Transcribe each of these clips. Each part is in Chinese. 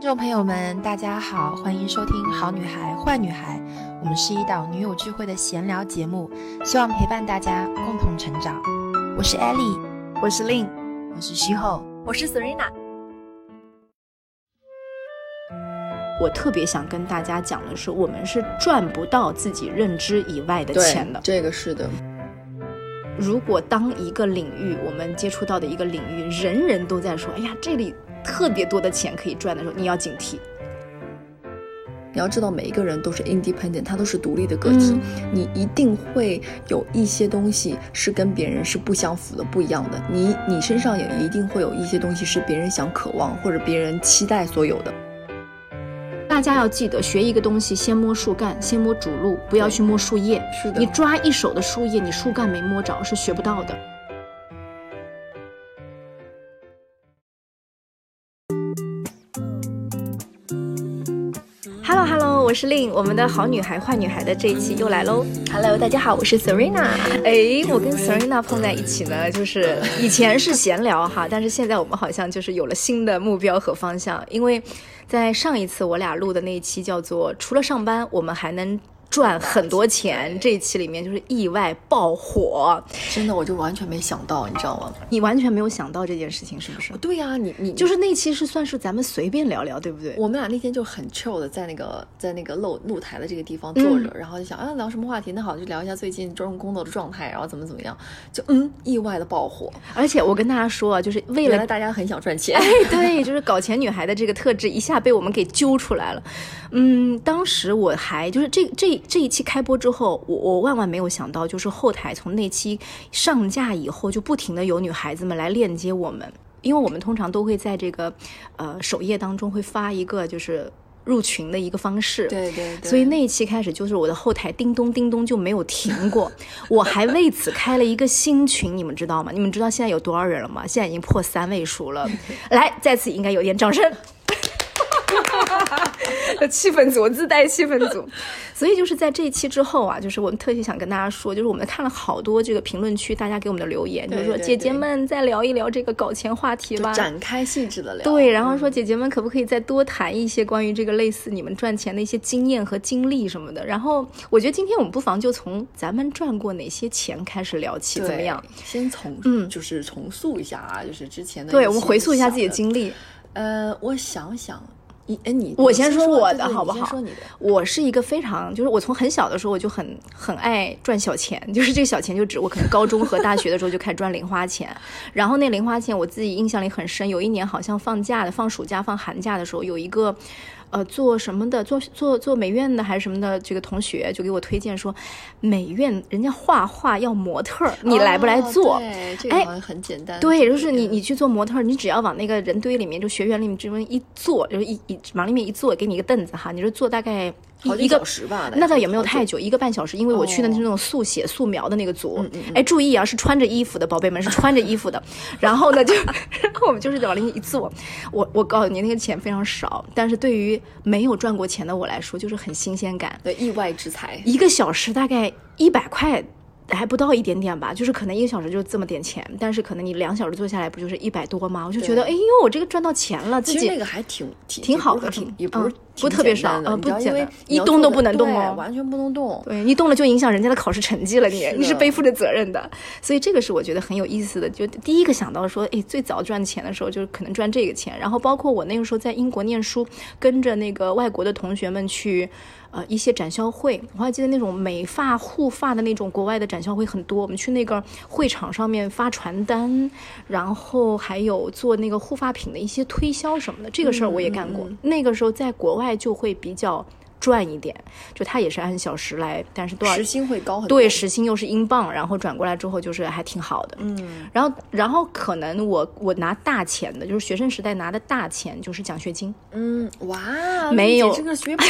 听众朋友们，大家好，欢迎收听《好女孩坏女孩》，我们是一档女友聚会的闲聊节目，希望陪伴大家共同成长。我是 Ellie，我是 Lin，我是徐后，我是 Serena。我特别想跟大家讲的是，我们是赚不到自己认知以外的钱的。这个是的。如果当一个领域，我们接触到的一个领域，人人都在说：“哎呀，这里。”特别多的钱可以赚的时候，你要警惕。你要知道，每一个人都是 independent，他都是独立的个体。你一定会有一些东西是跟别人是不相符的、不一样的。你你身上也一定会有一些东西是别人想渴望或者别人期待所有的。大家要记得，学一个东西，先摸树干，先摸主路，不要去摸树叶。是的，你抓一手的树叶，你树干没摸着，是学不到的。我是令，我们的好女孩坏女孩的这一期又来喽。Hello，大家好，我是 Serena。哎，我跟 Serena 碰在一起呢，就是以前是闲聊哈，但是现在我们好像就是有了新的目标和方向，因为在上一次我俩录的那一期叫做除了上班，我们还能。赚很多钱，这一期里面就是意外爆火，真的我就完全没想到，你知道吗？你完全没有想到这件事情是不是？对呀，你你就是那期是算是咱们随便聊聊，对不对？我们俩那天就很 chill 的在那个在那个露露台的这个地方坐着，然后就想啊聊什么话题？那好，就聊一下最近中工作的状态，然后怎么怎么样，就嗯意外的爆火。而且我跟大家说啊，就是为了大家很想赚钱，哎，对，就是搞钱女孩的这个特质一下被我们给揪出来了。嗯，当时我还就是这这这一期开播。之后，我我万万没有想到，就是后台从那期上架以后，就不停的有女孩子们来链接我们，因为我们通常都会在这个呃首页当中会发一个就是入群的一个方式，对对，所以那一期开始就是我的后台叮咚叮咚就没有停过，我还为此开了一个新群，你们知道吗？你们知道现在有多少人了吗？现在已经破三位数了，来，在此应该有点掌声。气氛组，自带气氛组，所以就是在这一期之后啊，就是我们特别想跟大家说，就是我们看了好多这个评论区大家给我们的留言，就是说姐姐们再聊一聊这个搞钱话题吧，展开细致的聊。对，然后说姐姐们可不可以再多谈一些关于这个类似你们赚钱的一些经验和经历什么的。然后我觉得今天我们不妨就从咱们赚过哪些钱开始聊起，怎么样？先从嗯，就是重塑一下啊，就是之前的。对，我们回溯一下自己的经历。呃，我想想。你哎，你我先说我的好不好？说你的。我是一个非常，就是我从很小的时候我就很很爱赚小钱，就是这个小钱就指我可能高中和大学的时候就开始赚零花钱，然后那零花钱我自己印象里很深，有一年好像放假的，放暑假放寒假的时候有一个。呃，做什么的？做做做美院的还是什么的？这个同学就给我推荐说，美院人家画画要模特，你来不来做？对，这个好像很简单。对，就是你你去做模特，你只要往那个人堆里面，就学院里面这么一坐，就是一一往里面一坐，给你一个凳子哈，你就坐大概。一个小时吧，那倒也没有太久，一个半小时，因为我去的是那种速写素描的那个组。哎，注意啊，是穿着衣服的，宝贝们是穿着衣服的。然后呢，就然后我们就是往里一坐。我我告诉你，那个钱非常少，但是对于没有赚过钱的我来说，就是很新鲜感，对，意外之财。一个小时大概一百块。还不到一点点吧，就是可能一个小时就这么点钱，但是可能你两小时做下来不就是一百多吗？我就觉得，哎呦，我这个赚到钱了，自己那个还挺挺好的，挺也不是不特别少啊，不因为一动都不能动哦，完全不能动，对你动了就影响人家的考试成绩了，你你是背负着责任的，所以这个是我觉得很有意思的。就第一个想到说，哎，最早赚钱的时候就是可能赚这个钱，然后包括我那个时候在英国念书，跟着那个外国的同学们去。呃，一些展销会，我还记得那种美发护发的那种国外的展销会很多。我们去那个会场上面发传单，然后还有做那个护发品的一些推销什么的，这个事儿我也干过。那个时候在国外就会比较赚一点，就他也是按小时来，但是多少时薪会高很多。对，时薪又是英镑，然后转过来之后就是还挺好的。嗯，然后然后可能我我拿大钱的，就是学生时代拿的大钱就是奖学金。嗯，哇，没有这个学。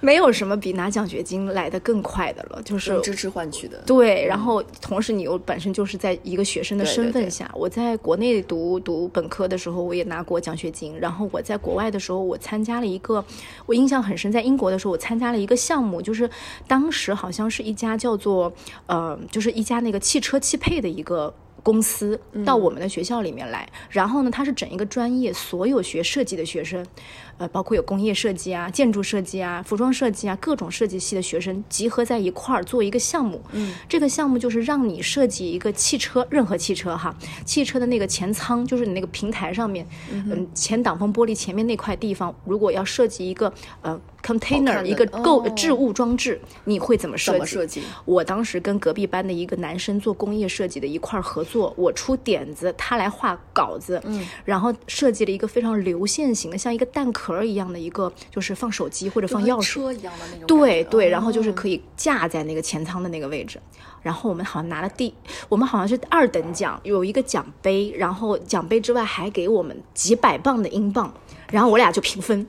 没有什么比拿奖学金来的更快的了，就是支持换取的。对，然后同时你又本身就是在一个学生的身份下，我在国内读读本科的时候，我也拿过奖学金。然后我在国外的时候，我参加了一个，我印象很深，在英国的时候，我参加了一个项目，就是当时好像是一家叫做呃，就是一家那个汽车汽配的一个。公司到我们的学校里面来，然后呢，他是整一个专业，所有学设计的学生，呃，包括有工业设计啊、建筑设计啊、服装设计啊，各种设计系的学生集合在一块儿做一个项目。嗯，这个项目就是让你设计一个汽车，任何汽车哈，汽车的那个前舱，就是你那个平台上面，嗯，前挡风玻璃前面那块地方，如果要设计一个呃。container 一个购置物装置，你会怎么设计？怎么设计？我当时跟隔壁班的一个男生做工业设计的一块合作，我出点子，他来画稿子，嗯，然后设计了一个非常流线型的，像一个蛋壳一样的一个，就是放手机或者放钥匙车一样的那种。对对，然后就是可以架在那个前舱的那个位置。然后我们好像拿了第，我们好像是二等奖，有一个奖杯，然后奖杯之外还给我们几百磅的英镑。然后我俩就平分，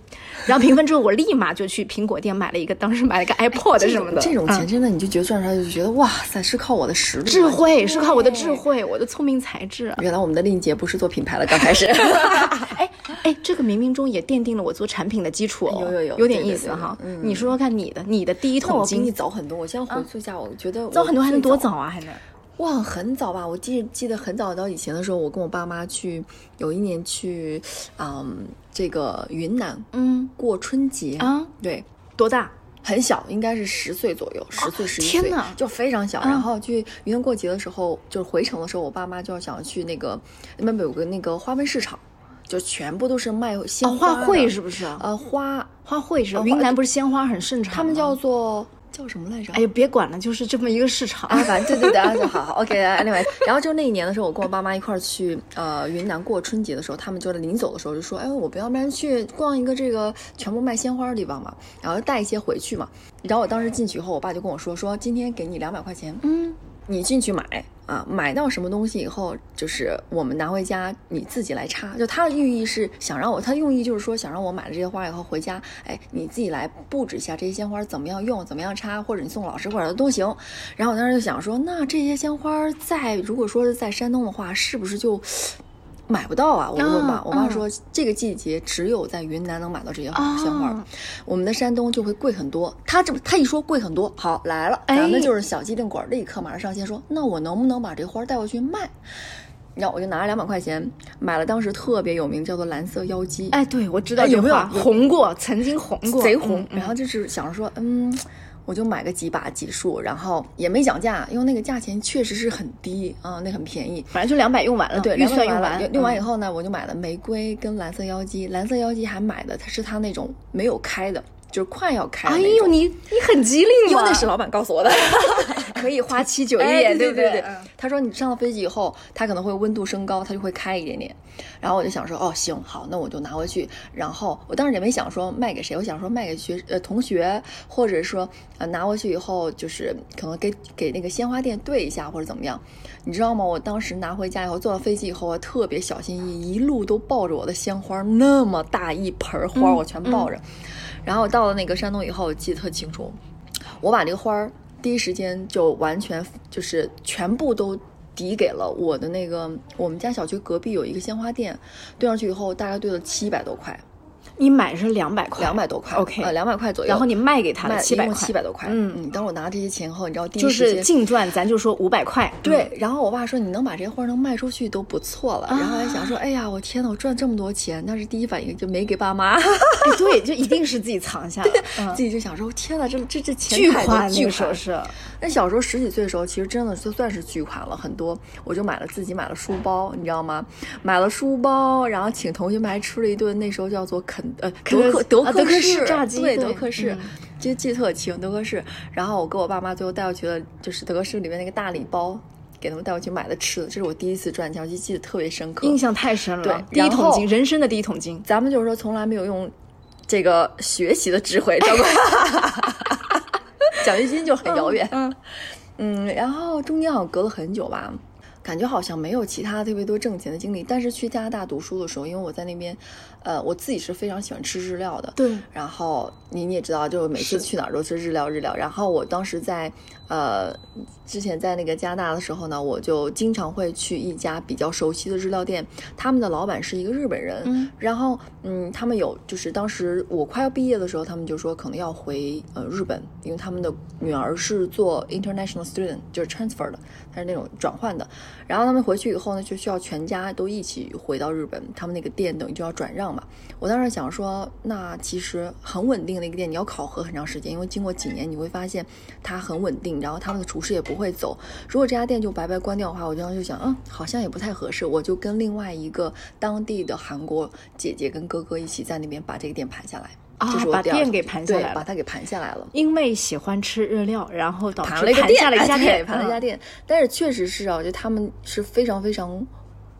然后平分之后，我立马就去苹果店买了一个，当时买了个 iPod 什么的。这种钱真的，你就觉得赚出来就觉得哇塞，是靠我的实力、智慧，是靠我的智慧，我的聪明才智。原来我们的令杰不是做品牌的，刚开始。哎哎，这个冥冥中也奠定了我做产品的基础。有有有，有点意思哈。你说说看，你的你的第一桶金，我比你早很多。我现在回溯一下，我觉得早很多，还能多早啊？还能。哇，很早吧？我记记得很早到以前的时候，我跟我爸妈去，有一年去，嗯，这个云南，嗯，过春节啊，对，多大？很小，应该是十岁左右，十岁十一岁，就非常小。然后去云南过节的时候，就是回程的时候，我爸妈就要想去那个那边有个那个花卉市场，就全部都是卖鲜花卉，是不是？呃，花花卉是云南不是鲜花很盛产，他们叫做。叫什么来着？哎呀，别管了，就是这么一个市场啊。反正对对对，啊，就好好 OK，Anyway，，然后就那一年的时候，我跟我爸妈一块儿去呃云南过春节的时候，他们就在临走的时候就说：“哎，我不要不然去逛一个这个全部卖鲜花的地方嘛，然后带一些回去嘛。”然后我当时进去以后，我爸就跟我说：“说今天给你两百块钱，嗯，你进去买。”啊，买到什么东西以后，就是我们拿回家，你自己来插。就它的寓意是想让我，它用意就是说想让我买了这些花以后回家，哎，你自己来布置一下这些鲜花怎么样用，怎么样插，或者你送老师或者都行。然后我当时就想说，那这些鲜花在如果说是在山东的话，是不是就？买不到啊！我问我爸，我爸说这个季节只有在云南能买到这些鲜花，我们的山东就会贵很多。他这他一说贵很多，好来了，咱们就是小机灵鬼，立刻马上上线说，那我能不能把这花带过去卖？然后我就拿了两百块钱买了当时特别有名叫做蓝色妖姬。哎，对，我知道有没有红过，曾经红过，贼红。然后就是想着说，嗯。我就买个几把几束，然后也没讲价，因为那个价钱确实是很低啊，那很便宜，反正就两百用完了。对，预算用完，用完以后呢，我就买了玫瑰跟蓝色妖姬。蓝色妖姬还买的，它是它那种没有开的。就是快要开，哎呦，你你很机灵那是老板告诉我的，可以花七九夜，对对对。他说你上了飞机以后，它可能会温度升高，它就会开一点点。然后我就想说，哦，行，好，那我就拿回去。然后我当时也没想说卖给谁，我想说卖给学呃同学，或者说呃拿回去以后就是可能给给那个鲜花店兑一下或者怎么样。你知道吗？我当时拿回家以后，坐到飞机以后，我特别小心翼翼，一路都抱着我的鲜花，那么大一盆花，我全抱着。然后到了那个山东以后，我记得特清楚，我把这个花儿第一时间就完全就是全部都抵给了我的那个我们家小区隔壁有一个鲜花店，兑上去以后大概兑了七百多块。你买是两百块，两百多块，OK，呃，两百块左右。然后你卖给他七百块，七百多块。嗯嗯。当我拿这些钱后，你知道第一就是净赚，咱就说五百块。对。然后我爸说：“你能把这些花能卖出去都不错了。”然后还想说：“哎呀，我天呐，我赚这么多钱！”但是第一反应就没给爸妈。对，就一定是自己藏下了。自己就想说：“天呐，这这这钱巨款，巨款是。”那小时候十几岁的时候，其实真的就算是巨款了很多。我就买了自己买了书包，你知道吗？买了书包，然后请同学们还吃了一顿，那时候叫做肯呃德克。德克士炸鸡，对德克士，记记特清德克士。然后我跟我爸妈最后带我去的，就是德克士里面那个大礼包，给他们带我去买的吃的。这是我第一次赚钱，我就记得特别深刻，印象太深了。对，第一桶金，人生的第一桶金。咱们就是说，从来没有用这个学习的智慧，知道吗？奖学金就很遥远。嗯嗯，然后中间好像隔了很久吧。感觉好像没有其他特别多挣钱的经历，但是去加拿大读书的时候，因为我在那边，呃，我自己是非常喜欢吃日料的。对。然后你你也知道，就每次去哪儿都是日料日料。然后我当时在呃之前在那个加拿大的时候呢，我就经常会去一家比较熟悉的日料店，他们的老板是一个日本人。嗯。然后嗯，他们有就是当时我快要毕业的时候，他们就说可能要回呃日本，因为他们的女儿是做 international student，就是 transfer 的，他是那种转换的。然后他们回去以后呢，就需要全家都一起回到日本，他们那个店等于就要转让嘛。我当时想说，那其实很稳定的一个店，你要考核很长时间，因为经过几年你会发现它很稳定，然后他们的厨师也不会走。如果这家店就白白关掉的话，我当时就想，嗯，好像也不太合适。我就跟另外一个当地的韩国姐姐跟哥哥一起在那边把这个店盘下来。啊就是，把店给盘下来了，把它给盘下来了。因为喜欢吃日料，然后导致盘了盘下了一家 对店，嗯盘了一家店。但是确实是啊，就他们是非常非常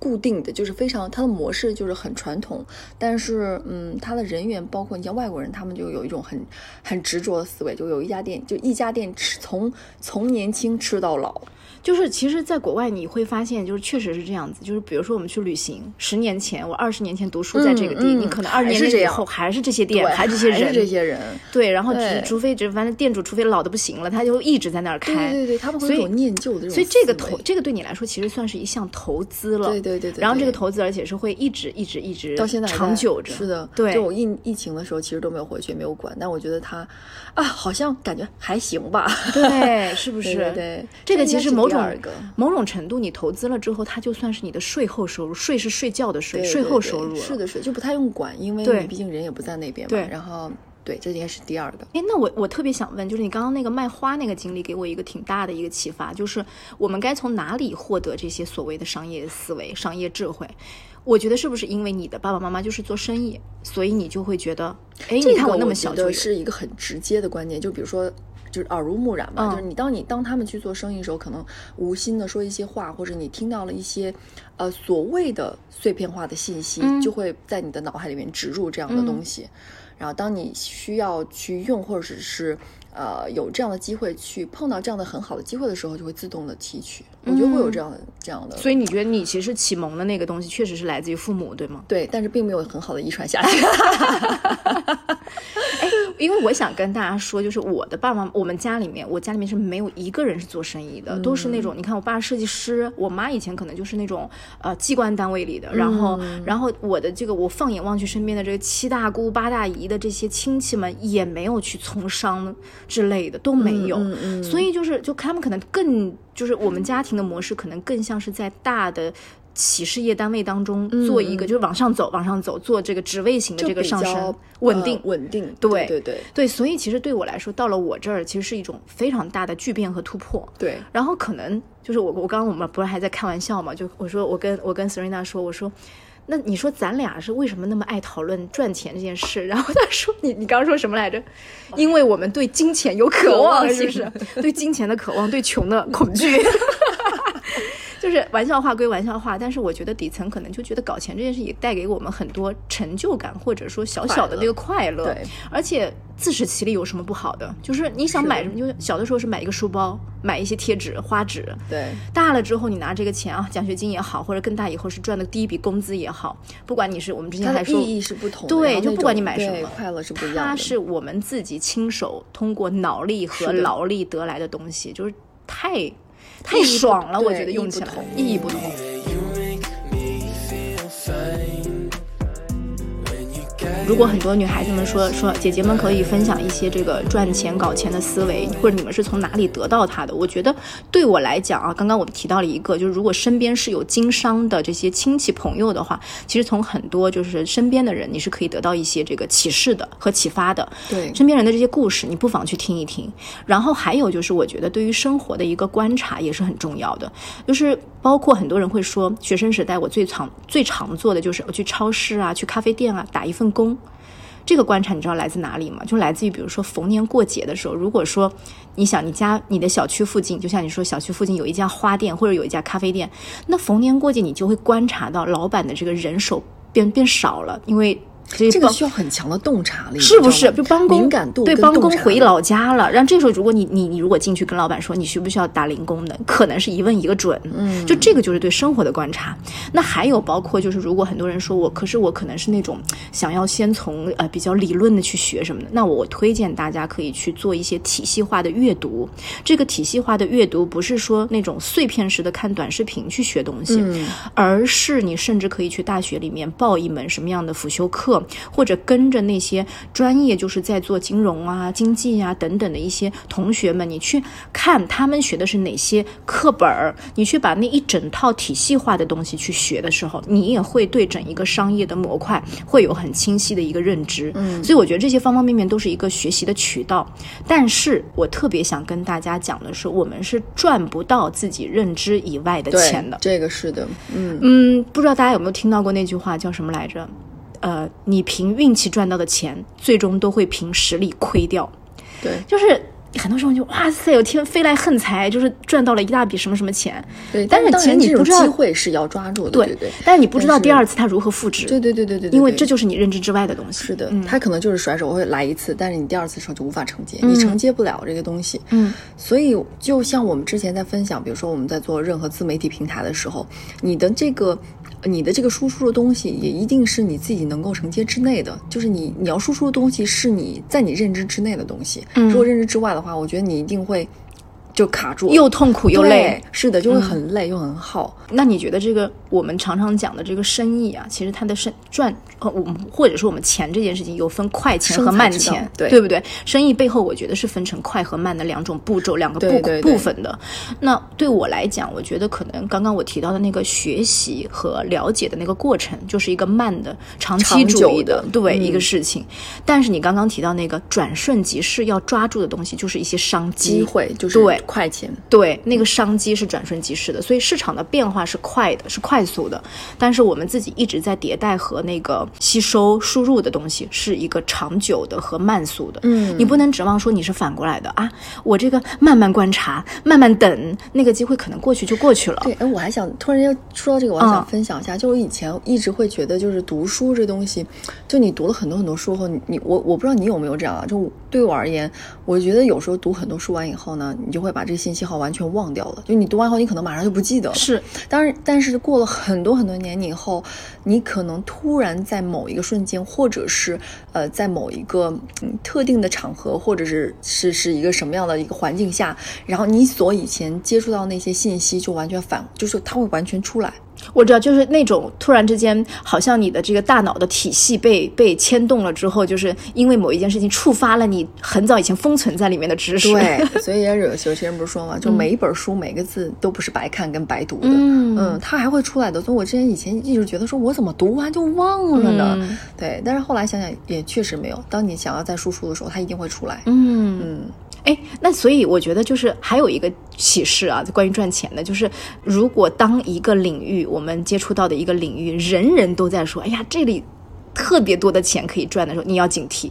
固定的，就是非常它的模式就是很传统。但是嗯，它的人员包括你像外国人，他们就有一种很很执着的思维，就有一家店就一家店吃从从年轻吃到老。就是其实，在国外你会发现，就是确实是这样子。就是比如说我们去旅行，十年前我二十年前读书在这个地，你可能二十年以后还是这些店，还是这些人，这些人。对，然后只除非这反正店主除非老的不行了，他就一直在那儿开。对对，他们会有念旧的。所以这个投这个对你来说其实算是一项投资了。对对对对然后这个投资而且是会一直一直一直到现在长久着。是的，对就我疫疫情的时候，其实都没有回去，也没有管。但我觉得他啊，好像感觉还行吧。对，是不是？对对对，这个其实某种第二个某种程度，你投资了之后，它就算是你的税后收入，税是睡觉的税，对税后收入。是的，税就不太用管，因为你毕竟人也不在那边嘛。对然后对，这应该是第二个。哎，那我我特别想问，就是你刚刚那个卖花那个经历，给我一个挺大的一个启发，就是我们该从哪里获得这些所谓的商业思维、商业智慧？我觉得是不是因为你的爸爸妈妈就是做生意，所以你就会觉得，哎，你看我那么小就有，是一个很直接的观念，就比如说。就是耳濡目染嘛，嗯就是你当你当他们去做生意的时候，可能无心的说一些话，或者你听到了一些，呃，所谓的碎片化的信息，嗯。就会在你的脑海里面植入这样的东西。然后当你需要去用，或者是呃有这样的机会去碰到这样的很好的机会的时候，就会自动的提取。我觉得会有这样的、这样的，所以你觉得你其实启蒙的那个东西，确实是来自于父母，对吗？对，但是并没有很好的遗传下去。因为我想跟大家说，就是我的爸妈，我们家里面，我家里面是没有一个人是做生意的，都是那种你看，我爸设计师，我妈以前可能就是那种呃机关单位里的，然后、然后我的这个我放眼望去，身边的这个七大姑八大姨的这些亲戚们也没有去从商之类的，都没有，嗯嗯所以就是就他们可能更就是我们家庭的模式，可能更像是在大的。企事业单位当中做一个，就是往上走，往上走，做这个职位型的这个上升，稳定呃，稳定，对对对对，所以其实对我来说，到了我这儿，其实是一种非常大的巨变和突破。对，然后可能就是我，我刚刚我们不是还在开玩笑嘛？就我说我跟我跟 Serena 说，我说。那你说咱俩是为什么那么爱讨论赚钱这件事？然后他说你你刚刚说什么来着？因为我们对金钱有渴望，是不是？对金钱的渴望，对穷的恐惧。就是玩笑话归玩笑话，但是我觉得底层可能就觉得搞钱这件事也带给我们很多成就感，或者说小小的那个快乐。对，而且自食其力有什么不好的？就是你想买什么，就小的时候是买一个书包，买一些贴纸、花纸。对，大了之后，你拿这个钱啊，奖学金也好，或者更大以后是赚的第一笔工资也好，不管你是我们之前它还意义是不同的，对，就不管你买什么，对快乐是不一样的。它是我们自己亲手通过脑力和劳力得来的东西，就是太意太爽了，我觉得用起来意义不同如果很多女孩子们说说姐姐们可以分享一些这个赚钱搞钱的思维，或者你们是从哪里得到它的？我觉得对我来讲啊，刚刚我们提到了一个，就是如果身边是有经商的这些亲戚朋友的话，其实从很多就是身边的人，你是可以得到一些这个启示的和启发的。对身边人的这些故事，你不妨去听一听。然后还有就是，我觉得对于生活的一个观察也是很重要的，就是包括很多人会说，学生时代我最常最常做的就是我去超市啊，去咖啡店啊打一份工。这个观察你知道来自哪里吗？就来自于比如说逢年过节的时候，如果说你想你家你的小区附近，就像你说小区附近有一家花店或者有一家咖啡店，那逢年过节你就会观察到老板的这个人手变变少了，因为这这个需要很强的洞察力，是不是？就帮工敏感度对帮工回老家了，然后这时候如果你你你如果进去跟老板说你需不需要打零工的，可能是一问一个准。嗯，就这个就是对生活的观察。那还有包括就是如果很多人说我，可是我可能是那种想要先从呃比较理论的去学什么的，那我我推荐大家可以去做一些体系化的阅读。这个体系化的阅读不是说那种碎片式的看短视频去学东西，而是你甚至可以去大学里面报一门什么样的辅修课，课，或者跟着那些专业就是在做金融啊、经济啊等等的一些同学们，你去看他们学的是哪些课本儿，你去把那一整套体系化的东西去学的时候，你也会对整一个商业的模块会有很清晰的一个认知。嗯，所以我觉得这些方方面面都是一个学习的渠道。但是我特别想跟大家讲的是，我们是赚不到自己认知以外的钱的。这个是的，嗯，嗯，不知道大家有没有听到过那句话叫什么来着？呃，你凭运气赚到的钱，最终都会凭实力亏掉。对就是很多时候就哇塞，有天飞来横财，就是赚到了一大笔什么什么钱，对。但是其实当然你不知道机会是要抓住的，对对。但是你不知道第二次它如何复制，对对对对对对，因为这就是你认知之外的东西。是的，嗯他可能就是甩手会来一次，但是你第二次的时候就无法承接，你承接不了这个东西。嗯，所以就像我们之前在分享，比如说我们在做任何自媒体平台的时候，你的这个。你的这个输出的东西也一定是你自己能够承接之内的，就是你你要输出的东西是你在你认知之内的东西。嗯如果认知之外的话，我觉得你一定会就卡住，又痛苦又累。嗯是的，就会很累、又很耗。那你觉得这个我们常常讲的这个生意啊，其实它的生赚呃，我们或者说我们钱这件事情有分快钱和慢钱，对对不对？生意背后我觉得是分成快和慢的两种步骤，两个部部分的。那对我来讲，我觉得可能刚刚我提到的那个学习和了解的那个过程，就是一个慢的、长期主义久的对、嗯一个事情。但是你刚刚提到那个转瞬即逝要抓住的东西，就是一些商机机会就是对快钱，对，那个商机是转瞬即逝的，所以市场的变化是快的，是快速的。但是我们自己一直在迭代和那个吸收输入的东西，是一个长久的和慢速的。嗯你不能指望说你是反过来的啊，我这个慢慢观察，慢慢等，那个机会可能过去就过去了。对，哎，我还想突然间说到这个，我还想嗯分享一下，就我以前一直会觉得，就是读书这东西，就你读了很多很多书后，你你我我不知道你有没有这样啊？就我对我而言，我觉得有时候读很多书完以后呢，你就会把这个信息号完全忘掉了。就你读完后，你可能马上就不记得了。是，当然，但是过了很多很多年以后，你可能突然在某一个瞬间，或者是呃，在某一个嗯特定的场合，或者是是是一个什么样的一个环境下，然后你所以前接触到那些信息就完全反，就是它会完全出来。我知道，就是那种突然之间，好像你的这个大脑的体系被被牵动了之后，就是因为某一件事情触发了你很早以前封存在里面的知识。对，所以也有有些人不是说嘛，就每一本书、每个字都不是白看跟白读的，嗯嗯，它还会出来的。所以我之前以前一直觉得说，我怎么读完就忘了呢？嗯对，但是后来想想也确实没有。当你想要再输出的时候，它一定会出来。嗯。嗯，哎，那所以我觉得就是还有一个启示啊，就关于赚钱的，就是如果当一个领域我们接触到的一个领域，人人都在说，哎呀，这里特别多的钱可以赚的时候，你要警惕。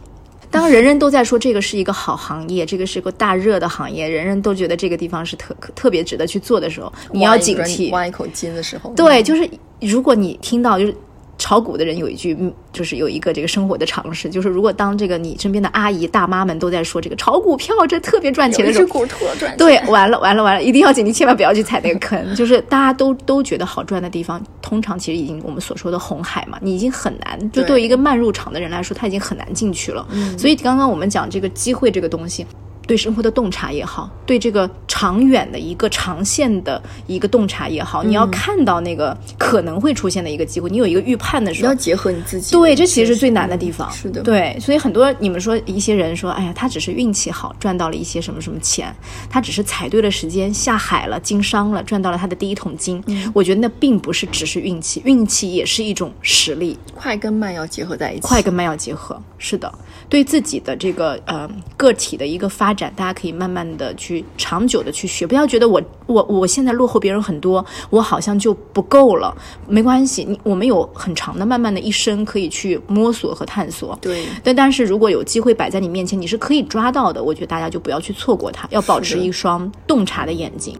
当人人都在说这个是一个好行业，这个是个大热的行业，人人都觉得这个地方是特特别值得去做的时候，你要警惕。挖一口金的时候，对，就是如果你听到就是炒股的人有一句，嗯就是有一个这个生活的常识，就是如果当这个你身边的阿姨大妈们都在说这个炒股票这特别赚钱的时候，股特赚钱。对，完了完了完了，一定要警惕，千万不要去踩那个坑。就是 大家都都觉得好赚的地方，通常其实已经我们所说的红海嘛，你已经很难，就对一个慢入场的人来说，他已经很难进去了。所以刚刚我们讲这个机会这个东西。对生活的洞察也好，对这个长远的一个长线的一个洞察也好，你要看到那个可能会出现的一个机会，你有一个预判的时候你要，结合你自己。对，这其实是最难的地方。是的，对，所以很多你们说一些人说，哎呀，他只是运气好，赚到了一些什么什么钱，他只是踩对了时间下海了，经商了，赚到了他的第一桶金。我觉得那并不是只是运气，运气也是一种实力，快跟慢要结合在一起。快跟慢要结合。是的，对自己的这个呃个体的一个发展，大家可以慢慢的去长久的去学，不要觉得我我我现在落后别人很多，我好像就不够了。没关系，你我们有很长的慢慢的一生可以去摸索和探索。对，但但是如果有机会摆在你面前，你是可以抓到的。我觉得大家就不要去错过它，要保持一双洞察的眼睛。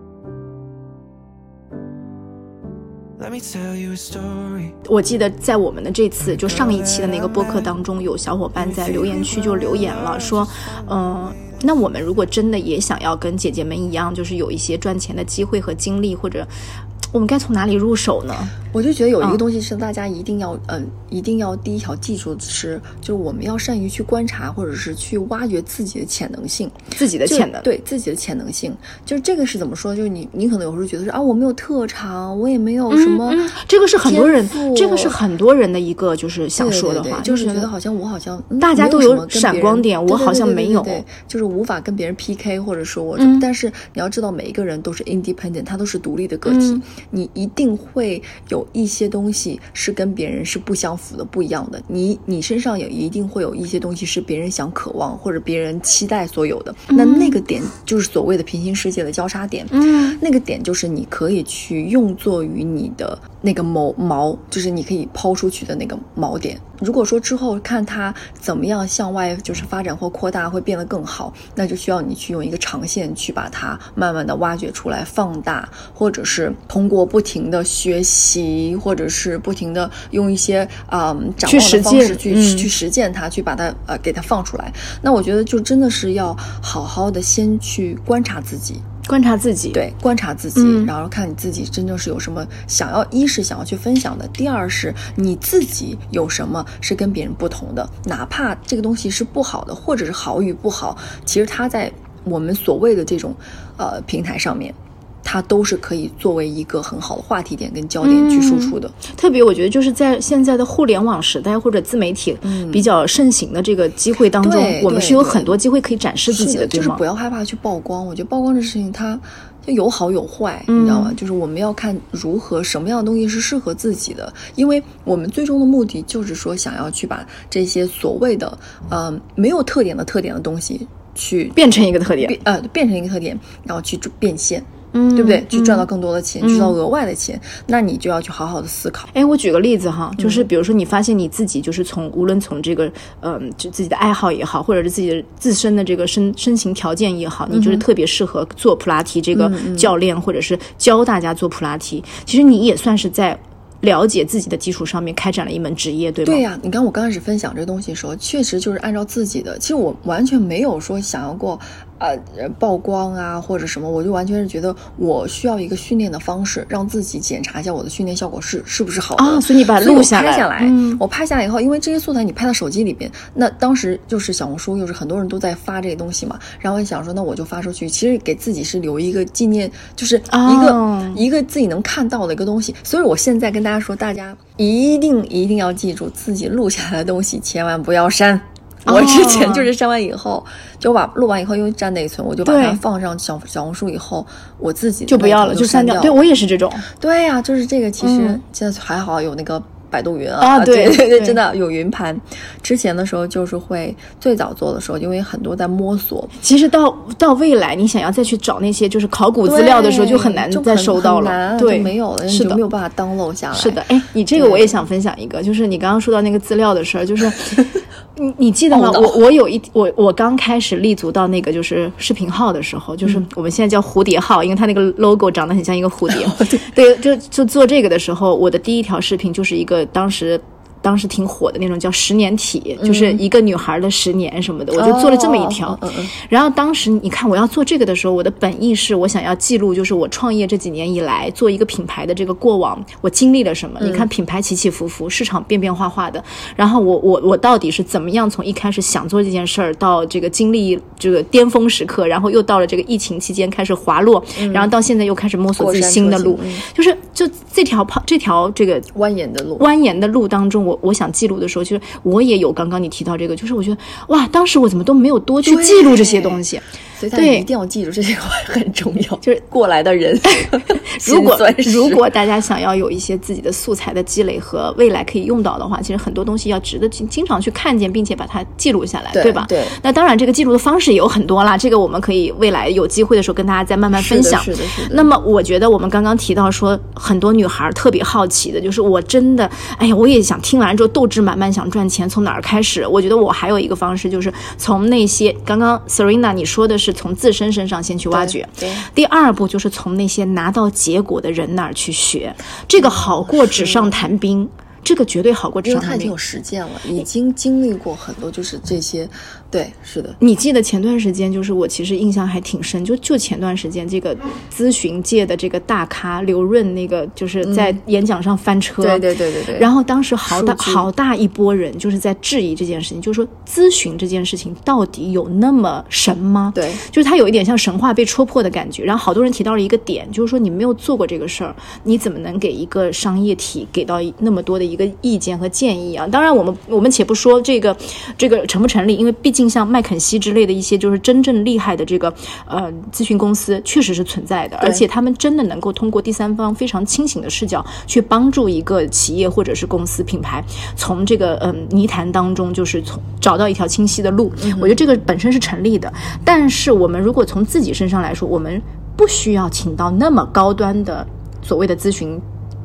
我记得在我们的这次就上一期的那个播客当中，有小伙伴在留言区就留言了，说，嗯、那我们如果真的也想要跟姐姐们一样，就是有一些赚钱的机会和经历，或者我们该从哪里入手呢？我就觉得有一个嗯。东西是大家一定要，嗯、一定要第一条记住的是，就是我们要善于去观察，或者是去挖掘自己的潜能性，自己的潜能。对自己的潜能性，就是这个是怎么说？就是你，你可能有时候觉得说啊，我没有特长，我也没有什么、嗯，这个是很多人，这个是很多人的一个就是想说的话，对对就是觉觉得好像我好像、嗯大家都有什么跟闪光点我好像没有对就是无法跟别人 PK，或者说我，嗯。但是你要知道，每一个人都是 independent，他都是独立的个体，嗯。你一定会有一些东西是跟别人是不相符的、不一样的。你你身上也一定会有一些东西是别人想渴望或者别人期待所有的，那那个点就是所谓的平行世界的交叉点。嗯那个点就是你可以去用作于你的那个锚锚，就是你可以抛出去的那个锚点。如果说之后看它怎么样向外就是发展或扩大，会变得更好，那就需要你去用一个长线去把它慢慢的挖掘出来、放大，或者是通过不停的学习，或者是不停的用一些嗯展去望的方式去、嗯去实践它，去把它呃给它放出来。那我觉得就真的是要好好的先去观察自己。观察自己，，对，观察自己，嗯然后看你自己真正是有什么想要，一是想要去分享的，第二是你自己有什么是跟别人不同的，哪怕这个东西是不好的，或者是好与不好，其实它在我们所谓的这种呃平台上面。它都是可以作为一个很好的话题点跟焦点去输出的。特别我觉得就是在现在的互联网时代或者自媒体比较盛行的这个机会当中，我们是有很多机会可以展示自己的，对吗就是不？要害怕去曝光。我觉得曝光这事情它就有好有坏，嗯你知道吗？就是我们要看如何什么样的东西是适合自己的，因为我们最终的目的就是说想要去把这些所谓的呃没有特点的特点的东西去变成一个特点，变呃变成一个特点，然后去变现。嗯对不对？去赚到嗯更多的钱，去赚到额外的钱，那你就要去好好的思考。哎，我举个例子哈，嗯就是比如说你发现你自己就是从无论从这个嗯、就自己的爱好也好，或者是自己的自身的这个身身形条件也好，你嗯就是特别适合做普拉提这个教练，或者是教大家做普拉提。其实你也算是在了解自己的基础上面开展了一门职业，对吗？对呀、你看我刚开始分享这个东西的时候，确实就是按照自己的，其实我完全没有说想要过，呃，呃曝光啊或者什么，我就完全是觉得我需要一个训练的方式，让自己检查一下我的训练效果是是不是好的。啊所以你把它录下来拍下来，嗯我拍下来以后，因为这些素材你拍到手机里边，那当时就是小红书，又是很多人都在发这些东西嘛，然后我想说，那我就发出去，其实给自己是留一个纪念，就是一个、哦一个自己能看到的一个东西。所以我现在跟大家说，大家一定一定要记住，自己录下来的东西千万不要删。我之前哦就是删完以后，就把录完以后因为占内存，我就把它放上小小红书以后，我自己就不要了，就就删掉。掉。对我也是这种，对呀、就是这个，其实嗯现在还好有那个百度云啊啊，对对对真的有云盘。之前的时候就是会最早做的时候，因为很多在摸索，其实到到未来，你想要再去找那些就是考古资料的时候，就很难再收到了。啊对，就没有了，你是没。有办法 download 下来。是的，哎，你这个我也想分享一个，就是你刚刚说到那个资料的事儿，就是 你你记得吗？我我有一我我刚开始立足到那个就是视频号的时候，就是嗯我们现在叫蝴蝶号，因为它那个 logo 长得很像一个蝴蝶。对，就就做这个的时候，我的第一条视频就是一个当时。当时挺火的那种叫十年体，就是一个女孩的十年什么的，我就做了这么一条。然后当时你看我要做这个的时候，我的本意是我想要记录，就是我创业这几年以来做一个品牌的这个过往，我经历了什么？你看品牌起起伏伏，市场变变化化的，然后我我我到底是怎么样从一开始想做这件事儿，到这个经历这个巅峰时刻，然后又到了这个疫情期间开始滑落，然后到现在又开始摸索自己新的路。嗯，就是就这条跑这条这个蜿蜒的路，蜿蜒的路当中，我我想记录的时候，其实我也有刚刚你提到这个，就是我觉得哇，当时我怎么都没有多去记录这些东西。所以大家对一定要记住这句话 很重要，就是 过来的人 如果如果大家想要有一些自己的素材的积累和未来可以用到的话，其实很多东西要值得经经常去看见，并且把它记录下来，吧？对对那当然，这个记录的方式也有很多啦，这个我们可以未来有机会的时候跟大家再慢慢分享。是的，是的，是的。那么我觉得我们刚刚提到说，很多女孩特别好奇的，就是我真的，哎呀，我也想听完之后斗志满满，想赚钱，从哪儿开始？我觉得我还有一个方式，就是从那些刚刚 Serena 你说的是从自身身上先去挖掘，第二步就是从那些拿到结果的人那儿去学，这个好过纸上谈兵。这个绝对好过因为他已经有。实践了，已经经历过很多，就是这些，对，是的，你记得前段时间，就是我其实印象还挺深，就就前段时间这个咨询界的这个大咖刘润，那个就是在演讲上翻车，对对对对对然后当时好大好大一波人就是在质疑这件事情，就是说咨询这件事情到底有那么神吗？对就是它有一点像神话被戳破的感觉。然后好多人提到了一个点，就是说你没有做过这个事儿，你怎么能给一个商业体给到那么多的一个意见和建议啊？当然，我们我们且不说这个这个成不成立，因为毕竟像麦肯锡之类的一些就是真正厉害的这个呃咨询公司确实是存在的，而且他们真的能够通过第三方非常清醒的视角去帮助一个企业或者是公司品牌从这个嗯泥潭当中就是从找到一条清晰的路。我觉得这个本身是成立的，但是我们如果从自己身上来说，我们不需要请到那么高端的所谓的咨询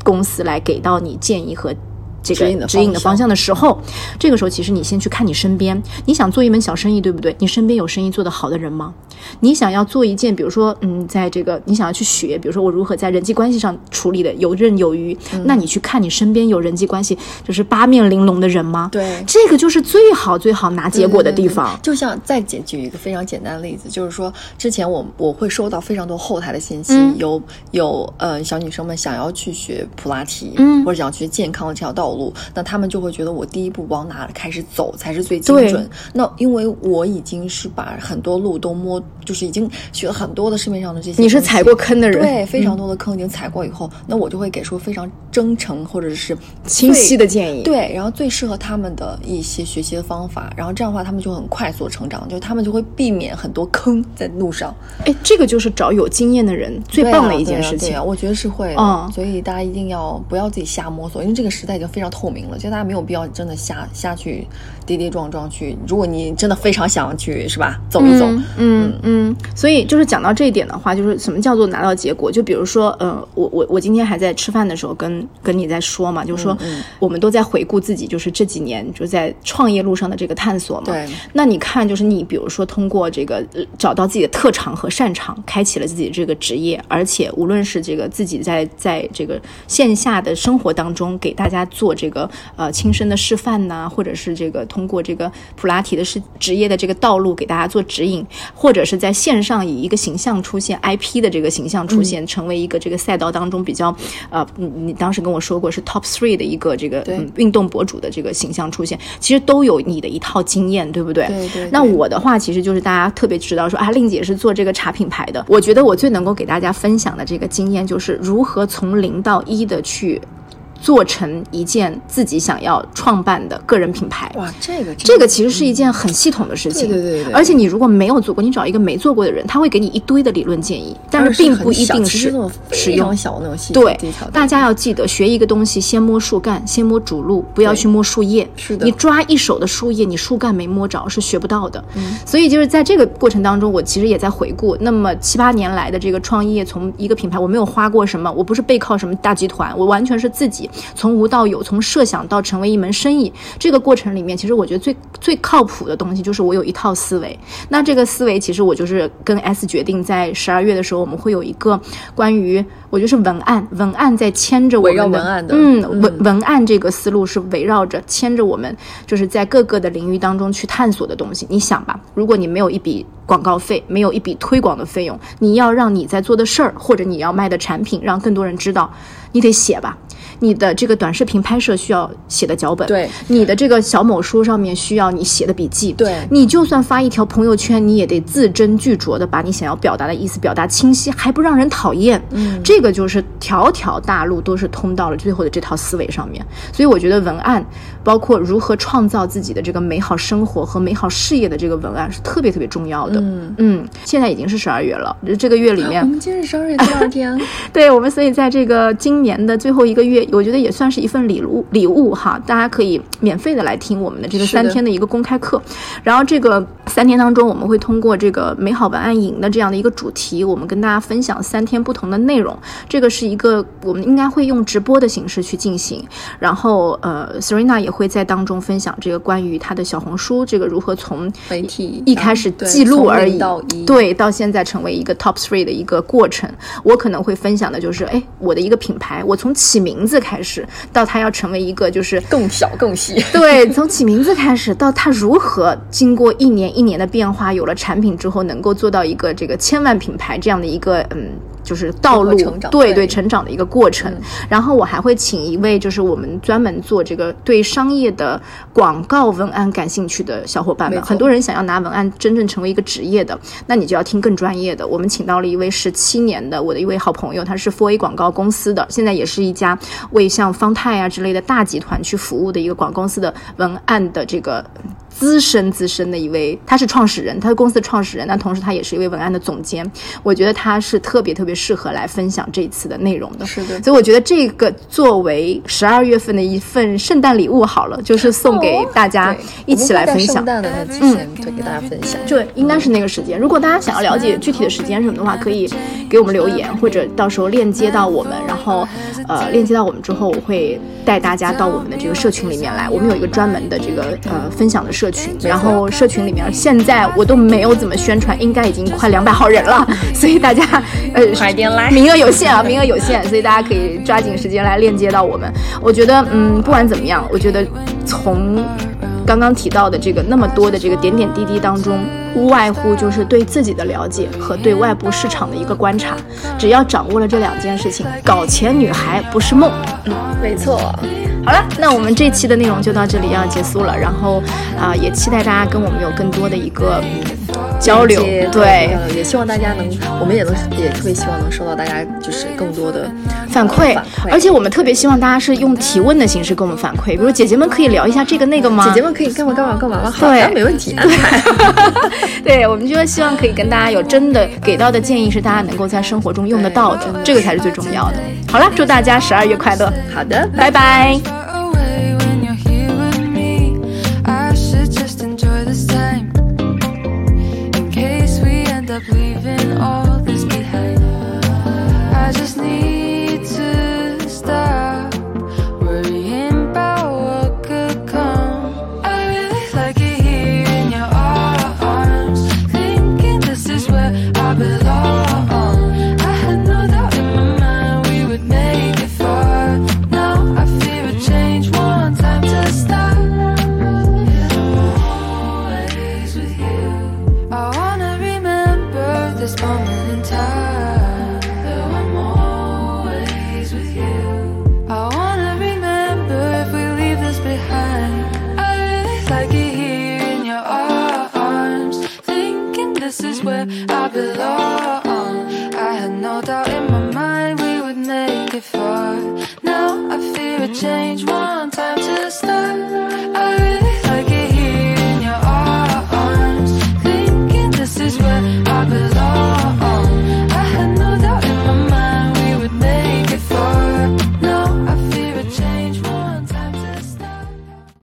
公司来给到你建议和。这个指引的方方向的时候，这个时候其实你先去看你身边，你想做一门小生意，对不对？你身边有生意做得好的人吗？你想要做一件，比如说，嗯，在这个你想要去学，比如说我如何在人际关系上处理的游刃有余，嗯那你去看你身边有人际关系就是八面玲珑的人吗？对这个就是最好最好拿结果的地方。就像再举举一个非常简单的例子，就是说之前我我会收到非常多后台的信息，嗯有有呃小女生们想要去学普拉提，嗯或者想要去健康的这条道路，那他们就会觉得我第一步往哪开始走才是最精准。那因为我已经是把很多路都摸，就是已经学了很多的市面上的这些，你是踩过坑的人，对，非常多的坑已经踩过以后，那我就会给出非常真诚或者是清晰的建议。对，然后最适合他们的一些学习的方法，然后这样的话，他们就很快速成长，就是他们就会避免很多坑在路上。哎，这个就是找有经验的人最棒的一件事情对啊啊，。我觉得是会的。嗯所以大家一定要不要自己瞎摸索，因为这个时代已经非常透明了，其实大家没有必要真的瞎瞎去跌跌撞撞去。如果你真的非常想去，是吧？走一走，嗯嗯嗯，所以就是讲到这一点的话，就是什么叫做拿到结果？就比如说，呃，我我我今天还在吃饭的时候跟跟你在说嘛，就是说嗯我们都在回顾自己，就是这几年就在创业路上的这个探索嘛。对。那你看，就是你比如说通过这个呃找到自己的特长和擅长，开启了自己的这个职业，而且无论是这个自己在在这个线下的生活当中给大家做这个呃亲身的示范呐、或者是这个通过这个普拉提的是职业的这个道路给大家做指引，或者是在线上以一个形象出现 IP 的这个形象出现，成为一个这个赛道当中比较呃，你你当时跟我说过是 top three 的一个这个嗯运动博主的这个形象出现，其实都有你的一套经验，对不对？对对。那我的话，其实就是大家特别知道说啊，令姐是做这个茶品牌的，我觉得我最能够给大家分享的这个经验，就是如何从零到一的去做成一件自己想要创办的个人品牌。哇，这个这个其实是一件很系统的事情，对对对对而且你如果没有做过，你找一个没做过的人，他会给你一堆的理论建议，但是并不一定是使用。小的那种细节对，大家要记得学一个东西，先摸树干，先摸主路，不要去摸树叶。是的你抓一手的树叶，你树干没摸着是学不到的。嗯，所以就是在这个过程当中，我其实也在回顾，那么七八年来的这个创业，从一个品牌，我没有花过什么，我不是背靠什么大集团，我完全是自己从无到有，从设想到成为一门生意。这个过程里面，其实我觉得最最靠谱的东西就是我有一套思维。那这个思维，其实我就是跟 S 决定在十二月的时候，我们会有一个关于我觉得是文案，文案在牵着我们的围绕文案的嗯，嗯文文案这个思路是围绕着牵着我们，就是在各个的领域当中去探索的东西。你想吧，如果你没有一笔广告费，没有一笔推广的费用，你要让你在做的事儿或者你要卖的产品让更多人知道，你得写吧。你的这个短视频拍摄需要写的脚本，对你的这个小某书上面需要你写的笔记，对你就算发一条朋友圈，你也得字斟句酌的把你想要表达的意思表达清晰，还不让人讨厌。嗯，这个就是条条大路都是通到了最后的这套思维上面。所以我觉得文案，包括如何创造自己的这个美好生活和美好事业的这个文案是特别特别重要的。嗯嗯，现在已经是十二月了，这个月里面 我们今天是十二月第二天，对我们，所以在这个今年的最后一个月，我觉得也算是一份礼物礼物哈，大家可以免费的来听我们的这个三天的一个公开课。然后这个三天当中，我们会通过这个美好文案营的这样的一个主题，我们跟大家分享三天不同的内容。这个是一个我们应该会用直播的形式去进行。然后呃，Serena 也会在当中分享这个关于她的小红书这个如何从媒体一开始记录而已，到对，到现在成为一个 top three 的一个过程。我可能会分享的就是，哎，我的一个品牌，我从起名字字开始，到他要成为一个就是更小更细。对，从起名字开始，到他如何经过一年一年的变化，有了产品之后，能够做到一个这个千万品牌这样的一个嗯。就是道路对对成长的一个过程。然后我还会请一位就是我们专门做这个对商业的广告文案感兴趣的小伙伴们。很多人想要拿文案真正成为一个职业的，那你就要听更专业的。我们请到了一位十七年的我的一位好朋友，他是 for A 广告公司的，现在也是一家为像方太啊之类的大集团去服务的一个广告公司的文案的这个。资深资深的一位，他是创始人，他是公司的创始人，那同时他也是一位文案的总监。我觉得他是特别特别适合来分享这一次的内容的。是的所以我觉得这个作为十二月份的一份圣诞礼物好了，就是送给大家一起来分享圣。诞的那之前会给大家分享。对，应该是那个时间。如果大家想要了解具体的时间什么的话，可以给我们留言，或者到时候链接到我们，然后呃链接到我们之后，我会带大家到我们的这个社群里面来。我们有一个专门的这个呃分享的社群，然后社群里面现在我都没有怎么宣传，应该已经快两百号人了，所以大家呃快点来名额有限啊，名额有限，所以大家可以抓紧时间来链接到我们。我觉得，嗯，不管怎么样，我觉得从刚刚提到的这个那么多的这个点点滴滴当中，无外乎就是对自己的了解和对外部市场的一个观察。只要掌握了这两件事情，搞钱女孩不是梦。嗯没错，好了，那我们这期的内容就到这里要结束了，然后啊、也期待大家跟我们有更多的一个嗯交流，对。呃也希望大家能，我们也能也特别希望能收到大家就是更多的反馈，而且我们特别希望大家是用提问的形式跟我们反馈，比如姐姐们可以聊一下这个那个吗？姐姐们可以干嘛干嘛干嘛吗？好对的，没问题。对，我们就希望可以跟大家有真的给到的建议是大家能够在生活中用得到的，这个才是最重要的。好了，祝大家十二月快乐，好的，拜拜。